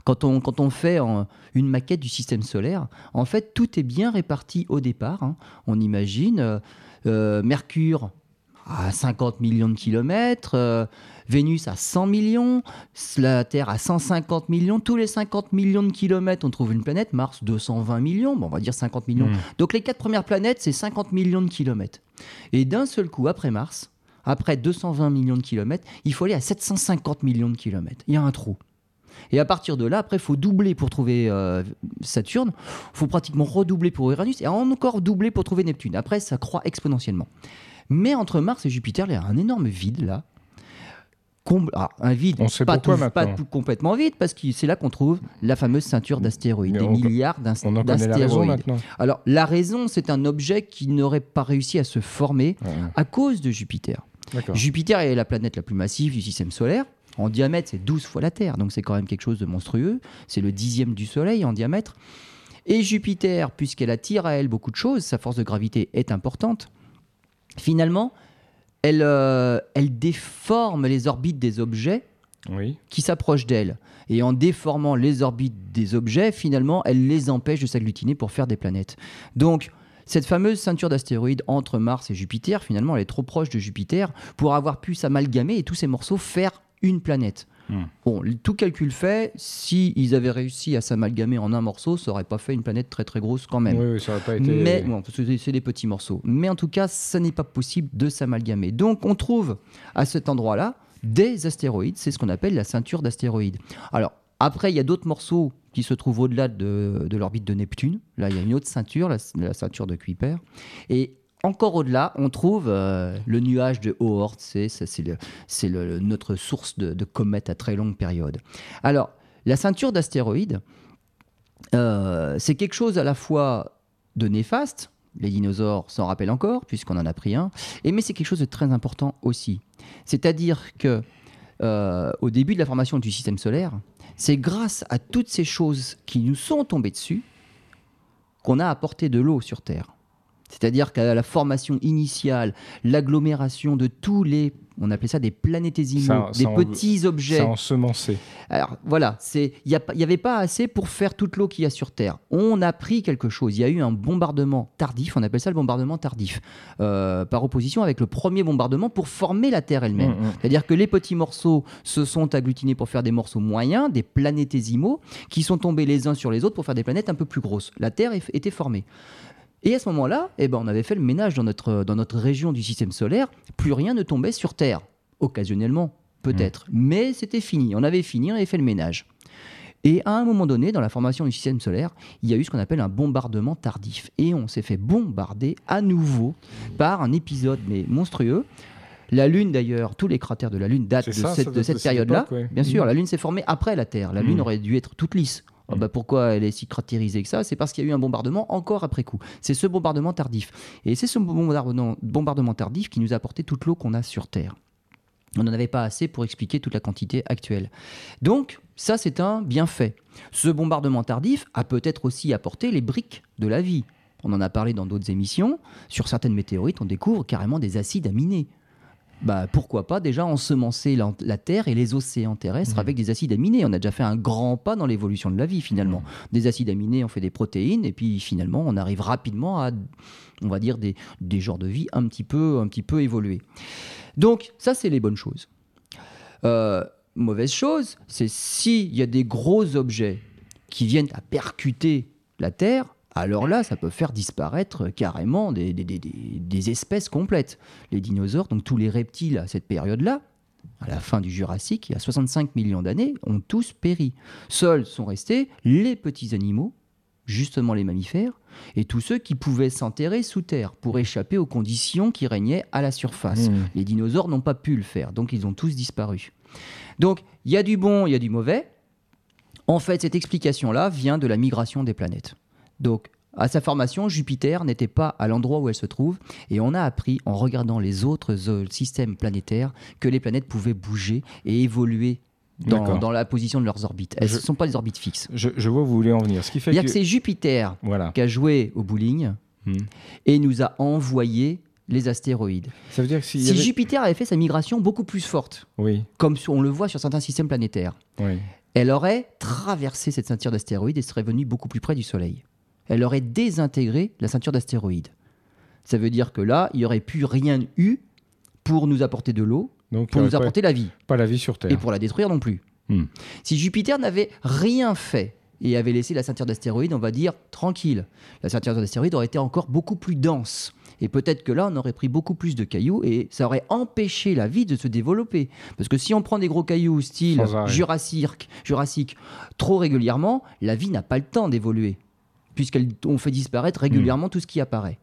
Quand on, quand on fait une maquette du système solaire, en fait, tout est bien réparti au départ. Hein. On imagine euh, euh, Mercure à 50 millions de kilomètres, euh, Vénus à 100 millions, la Terre à 150 millions. Tous les 50 millions de kilomètres, on trouve une planète. Mars, 220 millions. Bon, on va dire 50 millions. Hmm. Donc les quatre premières planètes, c'est 50 millions de kilomètres. Et d'un seul coup, après Mars, après 220 millions de kilomètres, il faut aller à 750 millions de kilomètres. Il y a un trou. Et à partir de là, après, il faut doubler pour trouver euh, Saturne. Il faut pratiquement redoubler pour Uranus et encore doubler pour trouver Neptune. Après, ça croît exponentiellement. Mais entre Mars et Jupiter, il y a un énorme vide là. Ah, un vide, pas, tout, pas complètement vide, parce que c'est là qu'on trouve la fameuse ceinture d'astéroïdes, des milliards d'astéroïdes. Alors la raison, c'est un objet qui n'aurait pas réussi à se former à cause de Jupiter. Jupiter est la planète la plus massive du système solaire. En diamètre, c'est 12 fois la Terre, donc c'est quand même quelque chose de monstrueux. C'est le dixième du Soleil en diamètre. Et Jupiter, puisqu'elle attire à elle beaucoup de choses, sa force de gravité est importante finalement, elle, euh, elle déforme les orbites des objets qui s'approchent d'elle. Et en déformant les orbites des objets, finalement, elle les empêche de s'agglutiner pour faire des planètes. Donc, cette fameuse ceinture d'astéroïdes entre Mars et Jupiter, finalement, elle est trop proche de Jupiter pour avoir pu s'amalgamer et tous ces morceaux faire une planète. Hmm. Bon, tout calcul fait, si ils avaient réussi à s'amalgamer en un morceau, ça aurait pas fait une planète très très grosse quand même. Oui, ça aurait pas été. Mais bon, c'est des petits morceaux. Mais en tout cas, ça n'est pas possible de s'amalgamer. Donc, on trouve à cet endroit-là des astéroïdes. C'est ce qu'on appelle la ceinture d'astéroïdes. Alors, après, il y a d'autres morceaux qui se trouvent au-delà de, l'orbite de Neptune. Là, il y a une autre ceinture, la, la ceinture de Kuiper. Et encore au-delà, on trouve euh, le nuage de Oort, c'est notre source de, comètes à très longue période. Alors, la ceinture d'astéroïdes, euh, c'est quelque chose à la fois de néfaste, les dinosaures s'en rappellent encore, puisqu'on en a pris un, et, mais c'est quelque chose de très important aussi. C'est-à-dire que euh, au début de la formation du système solaire, c'est grâce à toutes ces choses qui nous sont tombées dessus qu'on a apporté de l'eau sur Terre. C'est-à-dire qu'à la formation initiale, l'agglomération de tous les, on appelait ça des planétésimaux, des petits objets. Ça ensemencé. Alors voilà, il n'y avait pas assez pour faire toute l'eau qu'il y a sur Terre. On a pris quelque chose. Il y a eu un bombardement tardif, on appelle ça le bombardement tardif, euh, par opposition avec le premier bombardement pour former la Terre elle-même. Mm, mm. C'est-à-dire que les petits morceaux se sont agglutinés pour faire des morceaux moyens, des planétésimaux, qui sont tombés les uns sur les autres pour faire des planètes un peu plus grosses. La Terre était formée. Et à ce moment-là, eh ben, on avait fait le ménage dans notre, dans notre région du système solaire. Plus rien ne tombait sur Terre. Occasionnellement, peut-être. Mmh. Mais c'était fini. On avait fini, on avait fait le ménage. Et à un moment donné, dans la formation du système solaire, il y a eu ce qu'on appelle un bombardement tardif. Et on s'est fait bombarder à nouveau par un épisode mais monstrueux. La Lune, d'ailleurs, tous les cratères de la Lune datent de, cette, cette, période-là. Bien sûr, mmh. la Lune s'est formée après la Terre. La Lune mmh. aurait dû être toute lisse. Ah bah, pourquoi elle est si cratérisée que ça? C'est parce qu'il y a eu un bombardement encore après coup. C'est ce bombardement tardif. Et c'est ce bombardement, tardif qui nous a apporté toute l'eau qu'on a sur Terre. On n'en avait pas assez pour expliquer toute la quantité actuelle. Donc, ça, c'est un bienfait. Ce bombardement tardif a peut-être aussi apporté les briques de la vie. On en a parlé dans d'autres émissions. Sur certaines météorites, on découvre carrément des acides aminés bah, pourquoi pas déjà ensemencer la, Terre et les océans terrestres mmh. avec des acides aminés. On a déjà fait un grand pas dans l'évolution de la vie finalement. Mmh. Des acides aminés, on fait des protéines et puis finalement on arrive rapidement à, on va dire, des, des genres de vie un petit peu, un petit peu évolués. Donc ça c'est les bonnes choses. Euh, mauvaise chose, c'est s'il y a des gros objets qui viennent à percuter la Terre, alors là, ça peut faire disparaître carrément des, espèces complètes. Les dinosaures, donc tous les reptiles à cette période-là, à la fin du Jurassique, il y a 65 millions d'années, ont tous péri. Seuls sont restés les petits animaux, justement les mammifères, et tous ceux qui pouvaient s'enterrer sous terre pour échapper aux conditions qui régnaient à la surface. Mmh. Les dinosaures n'ont pas pu le faire, donc ils ont tous disparu. Donc il y a du bon, il y a du mauvais. En fait, cette explication-là vient de la migration des planètes. Donc, à sa formation, Jupiter n'était pas à l'endroit où elle se trouve, et on a appris en regardant les autres euh, systèmes planétaires que les planètes pouvaient bouger et évoluer dans, la position de leurs orbites. Elles ne sont pas des orbites fixes. Je, je vois où vous voulez en venir. Ce qui fait que... que c'est Jupiter Voilà. qui a joué au bowling Hmm. et nous a envoyé les astéroïdes. Ça veut dire que s'il y Si avait- Jupiter avait fait sa migration beaucoup plus forte, Oui, comme on le voit sur certains systèmes planétaires, oui. elle aurait traversé cette ceinture d'astéroïdes et serait venue beaucoup plus près du Soleil. Elle aurait désintégré la ceinture d'astéroïdes. Ça veut dire que là, il n'y aurait plus rien eu pour nous apporter de l'eau, Donc, pour nous apporter la vie, pas la vie sur Terre. et pour la détruire non plus. Hmm. Si Jupiter n'avait rien fait et avait laissé la ceinture d'astéroïdes, on va dire tranquille, la ceinture d'astéroïdes aurait été encore beaucoup plus dense. Et peut-être que là, on aurait pris beaucoup plus de cailloux et ça aurait empêché la vie de se développer. Parce que si on prend des gros cailloux style. Jurassique, Jurassique trop régulièrement, la vie n'a pas le temps d'évoluer. Puisqu'on fait disparaître régulièrement tout ce qui apparaît.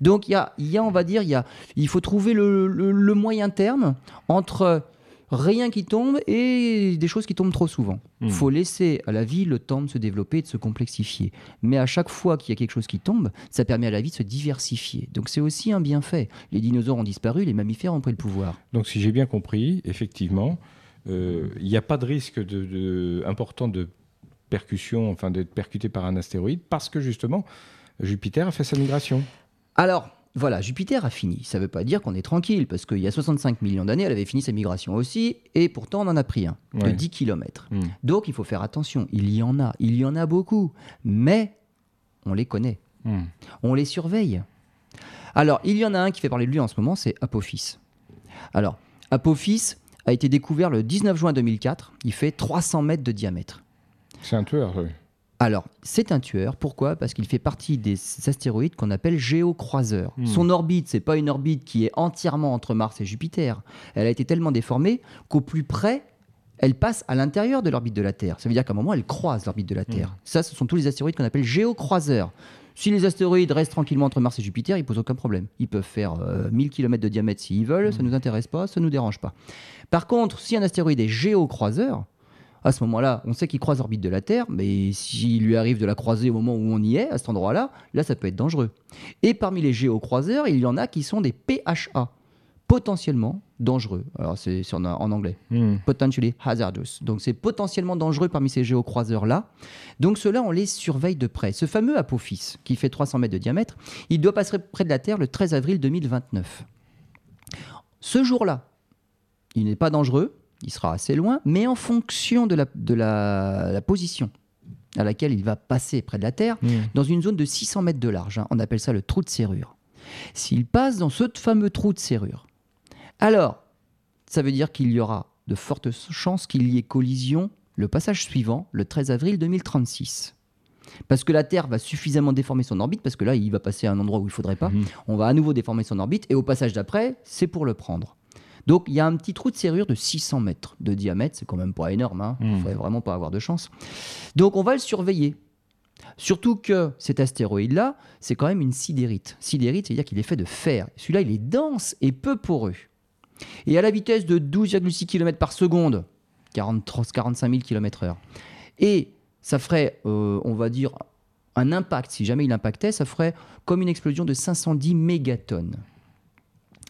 Donc il y a, y a, on va dire, y a, il faut trouver le, le- le moyen terme entre rien qui tombe et des choses qui tombent trop souvent. Il Hmm. faut laisser à la vie le temps de se développer et de se complexifier. Mais à chaque fois qu'il y a quelque chose qui tombe, ça permet à la vie de se diversifier. Donc c'est aussi un bienfait. Les dinosaures ont disparu, les mammifères ont pris le pouvoir. Donc, si j'ai bien compris, effectivement, euh, il n'y a pas de risque de, de- important de percussion, enfin d'être percuté par un astéroïde, parce que justement, Jupiter a fait sa migration. Alors, voilà, Jupiter a fini. Ça ne veut pas dire qu'on est tranquille, parce qu'il y a 65 millions d'années, elle avait fini sa migration aussi, et pourtant on en a pris un, de Ouais. 10 km. Donc il faut faire attention, il y en a, il y en a beaucoup, mais on les connaît, Hmm. on les surveille. Alors, il y en a un qui fait parler de lui en ce moment, c'est Apophis. Alors, Apophis a été découvert le 19 juin 2004, il fait 300 mètres de diamètre. C'est un tueur. oui. Alors, c'est un tueur. Pourquoi? Parce qu'il fait partie des astéroïdes qu'on appelle géocroiseurs. Hmm. Son orbite, c'est pas une orbite qui est entièrement entre Mars et Jupiter. Elle a été tellement déformée qu'au plus près, elle passe à l'intérieur de l'orbite de la Terre. Ça veut dire qu'à un moment, elle croise l'orbite de la Terre. Ça, ce sont tous les astéroïdes qu'on appelle géocroiseurs. Si les astéroïdes restent tranquillement entre Mars et Jupiter, ils posent aucun problème. Ils peuvent faire euh, 1000 km de diamètre s'ils veulent, ça ne nous intéresse pas, ça ne nous dérange pas. Par contre, si un astéroïde est géocroiseur, à ce moment-là, on sait qu'il croise l'orbite de la Terre, mais s'il lui arrive de la croiser au moment où on y est, à cet endroit-là, là, ça peut être dangereux. Et parmi les géocroiseurs, il y en a qui sont des PHA, potentiellement dangereux. Alors, c'est en, en anglais. Hmm. Potentially hazardous. Donc, c'est potentiellement dangereux parmi ces géocroiseurs-là. Donc, ceux-là, on les surveille de près. Ce fameux Apophis, qui fait 300 mètres de diamètre, il doit passer près de la Terre le 13 avril 2029. Ce jour-là, il n'est pas dangereux, il sera assez loin, mais en fonction de la, de la, la position à laquelle il va passer près de la Terre, Hmm. dans une zone de 600 mètres de large, hein, on appelle ça le trou de serrure. S'il passe dans ce fameux trou de serrure, alors, ça veut dire qu'il y aura de fortes chances qu'il y ait collision le passage suivant, le 13 avril 2036. Parce que la Terre va suffisamment déformer son orbite, parce que là, il va passer à un endroit où il ne faudrait pas. Mhm. On va à nouveau déformer son orbite, et au passage d'après, c'est pour le prendre. Donc, il y a un petit trou de serrure de 600 mètres de diamètre, c'est quand même pas énorme, il ne Mhm. faudrait vraiment pas avoir de chance. Donc, on va le surveiller. Surtout que cet astéroïde-là, c'est quand même une sidérite. Sidérite, c'est-à-dire qu'il est fait de fer. Celui-là, il est dense et peu poreux. Et à la vitesse de 12,6 km par seconde, 40, 45 000 km/h. Et ça ferait, euh, on va dire, un impact, si jamais il impactait, ça ferait comme une explosion de 510 mégatonnes.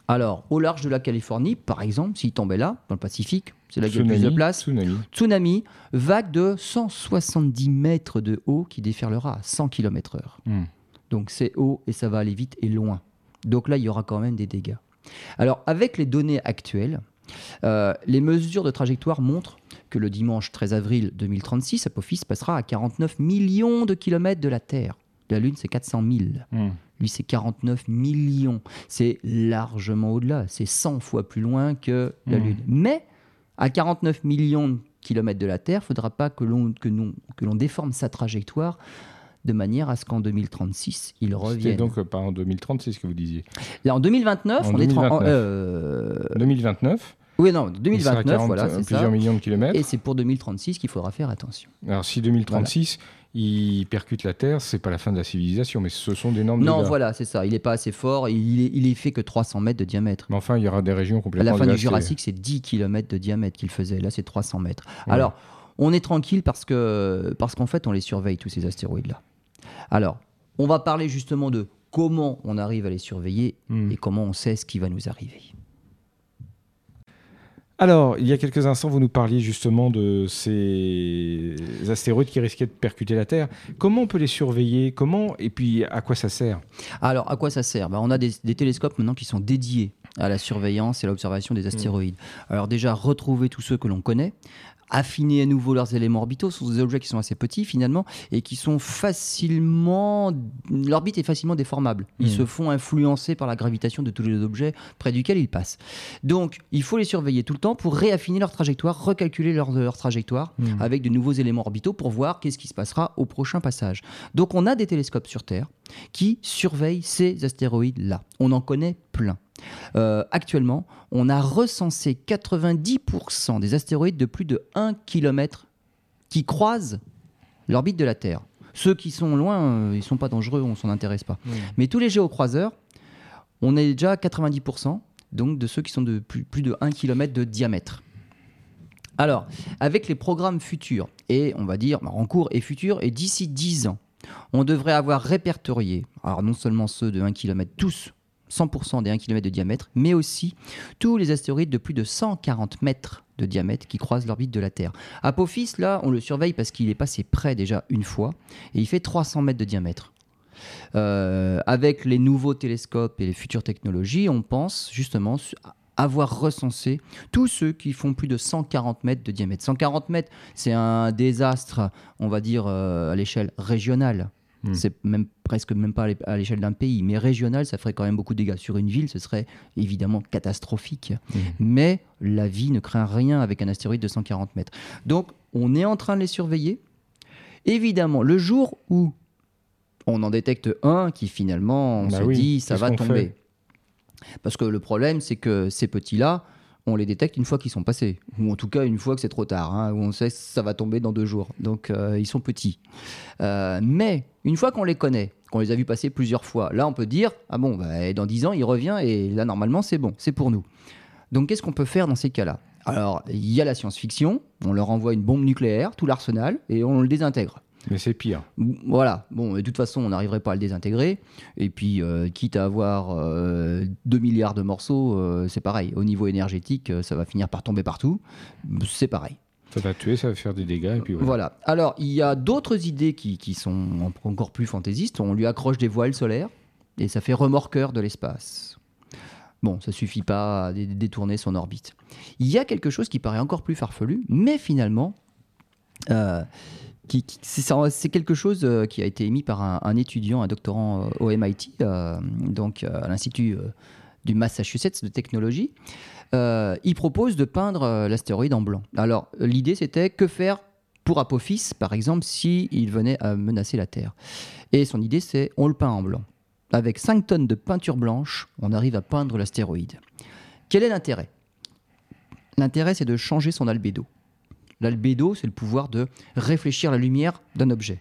Alors, au large de la Californie, par exemple, s'il tombait là, dans le Pacifique, c'est là qu'il y a plus de place, tsunami. tsunami, vague de 170 mètres de haut qui déferlera à 100 km/h. Hmm. Donc c'est haut et ça va aller vite et loin. Donc là, il y aura quand même des dégâts. Alors, avec les données actuelles, euh, les mesures de trajectoire montrent que le dimanche 13 avril 2036, Apophis passera à 49 millions de kilomètres de la Terre. La Lune, c'est 400 000. Hmm. Lui, c'est 49 millions. C'est largement au-delà. C'est 100 fois plus loin que la Mhm. Lune. Mais à 49 millions de kilomètres de la Terre, il ne faudra pas que l'on que que l'on déforme sa trajectoire de manière à ce qu'en 2036, il C'était revienne. donc euh, pas en 2030, c'est ce que vous disiez. Là, en 2029, En on est... tren- 2029. euh, 2029, Oui, non, il sera à 2029, 40, voilà, euh, c'est plusieurs ça. millions de kilomètres. Et c'est pour 2036 qu'il faudra faire attention. Alors si 2036, il percute la Terre, c'est pas la fin de la civilisation, mais ce sont des normes Non, voilà, c'est ça. Il n'est pas assez fort. Il est, il est fait que 300 mètres de diamètre. Mais enfin, il y aura des régions À complètement la fin du. Jurassique, c'est 10 km de diamètre qu'il faisait. Là, c'est 300 mètres. Ouais. Alors, on est tranquille parce que parce qu'en fait, on les surveille tous ces astéroïdes-là. Alors, on va parler justement de comment on arrive à les surveiller Hmm. et comment on sait ce qui va nous arriver. Alors, il y a quelques instants, vous nous parliez justement de ces astéroïdes qui risquaient de percuter la Terre. Comment on peut les surveiller? Comment Et puis, à quoi ça sert? Alors, à quoi ça sert? Ben, On a des, des télescopes maintenant qui sont dédiés à la surveillance et à l'observation des astéroïdes. Alors déjà, retrouver tous ceux que l'on connaît, affiner à nouveau leurs éléments orbitaux, ce sont des objets qui sont assez petits finalement et qui sont facilement... L'orbite est facilement déformable. Ils Mm. se font influencer par la gravitation de tous les objets près duquel ils passent. Donc, il faut les surveiller tout le temps pour réaffiner leur trajectoire, recalculer leur, leur trajectoire Mm. avec de nouveaux éléments orbitaux pour voir qu'est-ce qui se passera au prochain passage. Donc, on a des télescopes sur Terre qui surveillent ces astéroïdes-là. On en connaît plein. Euh, actuellement, on a recensé 90% des astéroïdes de plus de 1 km qui croisent l'orbite de la Terre. Ceux qui sont loin, euh, ils ne sont pas dangereux, on s'en intéresse pas. Mais tous les géocroiseurs, on est déjà à 90%, donc de ceux qui sont de plus, plus de 1 km de diamètre. Alors, avec les programmes futurs, et on va dire bah, en cours et futurs, et d'ici 10 ans, on devrait avoir répertorié, alors non seulement ceux de 1 km, tous, 100% des 1 km de diamètre, mais aussi tous les astéroïdes de plus de 140 mètres de diamètre qui croisent l'orbite de la Terre. Apophis, là, on le surveille parce qu'il est passé près déjà une fois, et il fait 300 mètres de diamètre. Euh, avec les nouveaux télescopes et les futures technologies, on pense justement avoir recensé tous ceux qui font plus de 140 mètres de diamètre. 140 mètres, c'est un désastre, on va dire, euh, à l'échelle régionale. Hmm. C'est même presque même pas à l'é- à l'échelle d'un pays, mais régional, ça ferait quand même beaucoup de dégâts. Sur une ville, ce serait évidemment catastrophique. Mhm. Mais la vie ne craint rien avec un astéroïde de 140 mètres. Donc, on est en train de les surveiller. Évidemment, le jour où on en détecte un qui finalement, on Bah se oui, dit, ça va tomber. Parce que le problème, c'est que ces petits-là, on les détecte une fois qu'ils sont passés. Ou en tout cas, une fois que c'est trop tard, hein, où on sait que ça va tomber dans deux jours. Donc, euh, ils sont petits. Euh, mais, une fois qu'on les connaît, qu'on les a vus passer plusieurs fois, là, on peut dire, ah bon, bah, dans dix ans, il revient, et là, normalement, c'est bon, c'est pour nous. Donc, qu'est-ce qu'on peut faire dans ces cas-là? Alors, il y a la science-fiction, on leur envoie une bombe nucléaire, tout l'arsenal, et on le désintègre. Mais c'est pire. Voilà, bon, de toute façon, on n'arriverait pas à le désintégrer. Et puis, euh, quitte à avoir euh, 2 milliards de morceaux, euh, c'est pareil. Au niveau énergétique, euh, ça va finir par tomber partout. C'est pareil. Ça va tuer, ça va faire des dégâts, et puis voilà. Voilà. Alors, il y a d'autres idées qui, qui sont en- encore plus fantaisistes. On lui accroche des voiles solaires et ça fait remorqueur de l'espace. Bon, ça suffit pas à dé- détourner son orbite. Il y a quelque chose qui paraît encore plus farfelu, mais finalement, euh, c'est quelque chose euh, qui a été émis par un, étudiant, un doctorant euh, au MIT, euh, donc à l'Institut du Massachusetts de technologie. Il propose de peindre l'astéroïde en blanc. Alors, l'idée, c'était que faire pour Apophis, par exemple, s'il venait à menacer la Terre. Et son idée, c'est on le peint en blanc. Avec 5 tonnes de peinture blanche, on arrive à peindre l'astéroïde. Quel est l'intérêt? L'intérêt, c'est de changer son albédo. L'albédo, c'est le pouvoir de réfléchir la lumière d'un objet.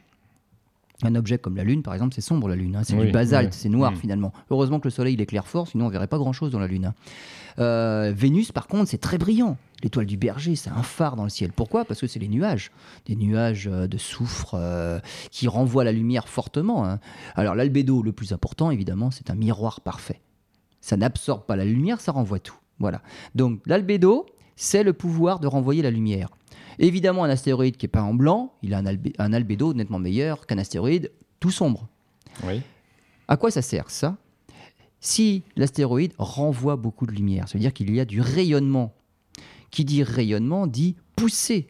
Un objet comme la Lune, par exemple, c'est sombre la Lune. hein, c'est Oui, du basalte, oui. c'est noir Mm. finalement. Heureusement que le Soleil il éclaire fort, sinon on verrait pas grand-chose dans la Lune. hein. Euh, Vénus, par contre, c'est très brillant. L'étoile du berger, c'est un phare dans le ciel. Pourquoi? Parce que c'est les nuages. Des nuages euh, de soufre euh, qui renvoient la lumière fortement. hein. Alors l'albédo, le plus important, évidemment, c'est un miroir parfait. Ça n'absorbe pas la lumière, ça renvoie tout. Voilà. Donc l'albédo, c'est le pouvoir de renvoyer la lumière. Évidemment, un astéroïde qui est peint en blanc, il a un, albé- un albédo nettement meilleur qu'un astéroïde tout sombre. Oui. À quoi ça sert ça? Si l'astéroïde renvoie beaucoup de lumière, ça veut dire qu'il y a du rayonnement. Qui dit rayonnement dit poussée.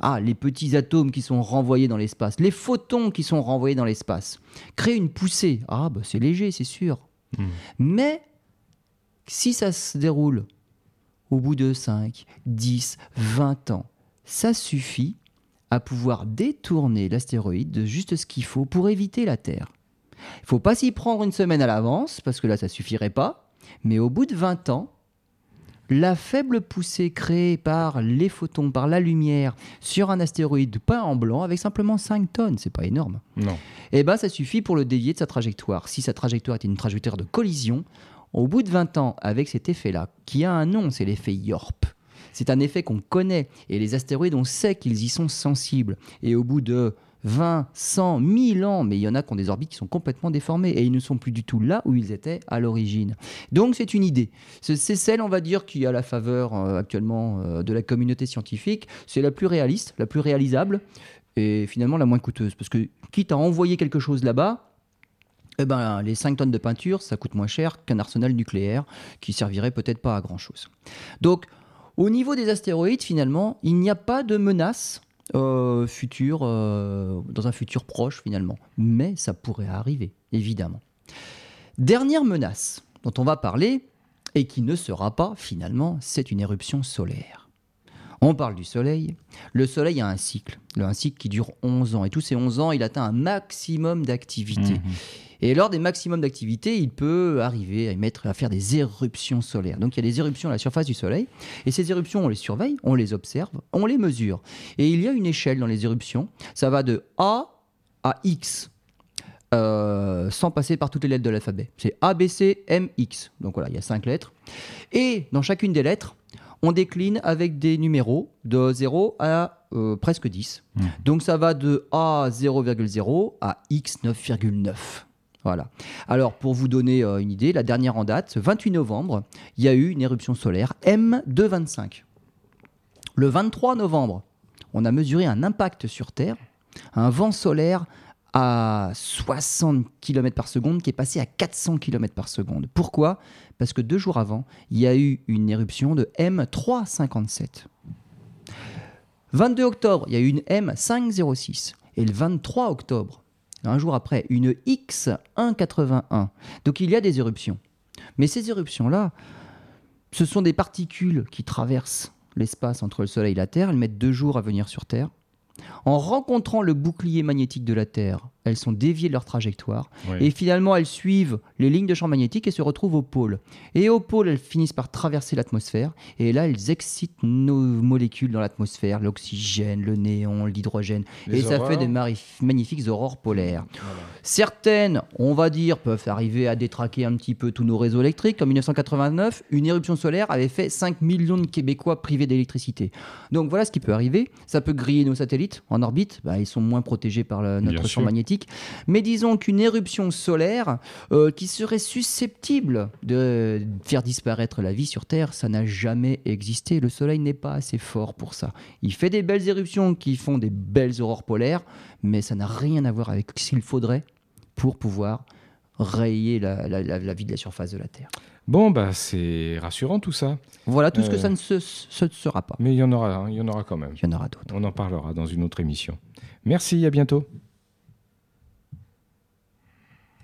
Ah, les petits atomes qui sont renvoyés dans l'espace, les photons qui sont renvoyés dans l'espace. Créer une poussée, ah, bah, c'est léger, c'est sûr. Hmm. Mais si ça se déroule au bout de 5, 10, 20 ans, ça suffit à pouvoir détourner l'astéroïde de juste ce qu'il faut pour éviter la Terre. Il faut pas s'y prendre une semaine à l'avance, parce que là, ça suffirait pas. Mais au bout de 20 ans, la faible poussée créée par les photons, par la lumière, sur un astéroïde peint en blanc avec simplement 5 tonnes, c'est pas énorme. Non. Eh ben, ça suffit pour le dévier de sa trajectoire. Si sa trajectoire était une trajectoire de collision, au bout de 20 ans, avec cet effet-là, qui a un nom, c'est l'effet YORP. C'est un effet qu'on connaît et les astéroïdes, on sait qu'ils y sont sensibles. Et au bout de 20, 100, 1000 ans, mais il y en a qui ont des orbites qui sont complètement déformées et ils ne sont plus du tout là où ils étaient à l'origine. Donc c'est une idée. C'est celle, on va dire, qui a la faveur euh, actuellement euh, de la communauté scientifique. C'est la plus réaliste, la plus réalisable et finalement la moins coûteuse. Parce que quitte à envoyer quelque chose là-bas, eh ben, les 5 tonnes de peinture, ça coûte moins cher qu'un arsenal nucléaire qui servirait peut-être pas à grand-chose. Donc, au niveau des astéroïdes, finalement, il n'y a pas de menace euh, futur, euh, dans un futur proche finalement. Mais ça pourrait arriver, évidemment. Dernière menace dont on va parler, et qui ne sera pas finalement, c'est une éruption solaire. On parle du Soleil. Le Soleil a un cycle, un cycle qui dure 11 ans. Et tous ces 11 ans, il atteint un maximum d'activité. Mmh. Et lors des maximums d'activité, il peut arriver à, émettre, à faire des éruptions solaires. Donc il y a des éruptions à la surface du Soleil. Et ces éruptions, on les surveille, on les observe, on les mesure. Et il y a une échelle dans les éruptions. Ça va de A à X. Euh, sans passer par toutes les lettres de l'alphabet. C'est A, B, C, M, X. Donc voilà, il y a cinq lettres. Et dans chacune des lettres, on décline avec des numéros de 0 à euh, presque 10. Mmh. Donc ça va de A 0,0 à X 9,9. Voilà. Alors, pour vous donner euh, une idée, la dernière en date, 28 novembre, il y a eu une éruption solaire M225. Le 23 novembre, on a mesuré un impact sur Terre, un vent solaire à 60 km par seconde qui est passé à 400 km par seconde. Pourquoi? Parce que deux jours avant, il y a eu une éruption de M357. 22 octobre, il y a eu une M506. Et le 23 octobre, un jour après, une X181. Donc il y a des éruptions. Mais ces éruptions-là, ce sont des particules qui traversent l'espace entre le Soleil et la Terre. Elles mettent deux jours à venir sur Terre. En rencontrant le bouclier magnétique de la Terre, elles sont déviées de leur trajectoire et finalement elles suivent les lignes de champ magnétique et se retrouvent au pôle. Et au pôle, elles finissent par traverser l'atmosphère et là elles excitent nos molécules dans l'atmosphère, l'oxygène, le néon, l'hydrogène et ça fait des magnifiques aurores polaires. Certaines, on va dire, peuvent arriver à détraquer un petit peu tous nos réseaux électriques. En 1989, une éruption solaire avait fait 5 millions de Québécois privés d'électricité. Donc voilà ce qui peut arriver. Ça peut griller nos satellites en orbite, bah, ils sont moins protégés par notre champ magnétique mais disons qu'une éruption solaire euh, qui serait susceptible de faire disparaître la vie sur Terre, ça n'a jamais existé. Le Soleil n'est pas assez fort pour ça. Il fait des belles éruptions qui font des belles aurores polaires, mais ça n'a rien à voir avec ce qu'il faudrait pour pouvoir rayer la, vie de la surface de la Terre. Bon, bah, c'est rassurant tout ça. Voilà tout ce que euh, ça ne se, sera pas. Mais il y en aura, il y en aura quand même. Il y en aura d'autres. On en parlera dans une autre émission. Merci, à bientôt.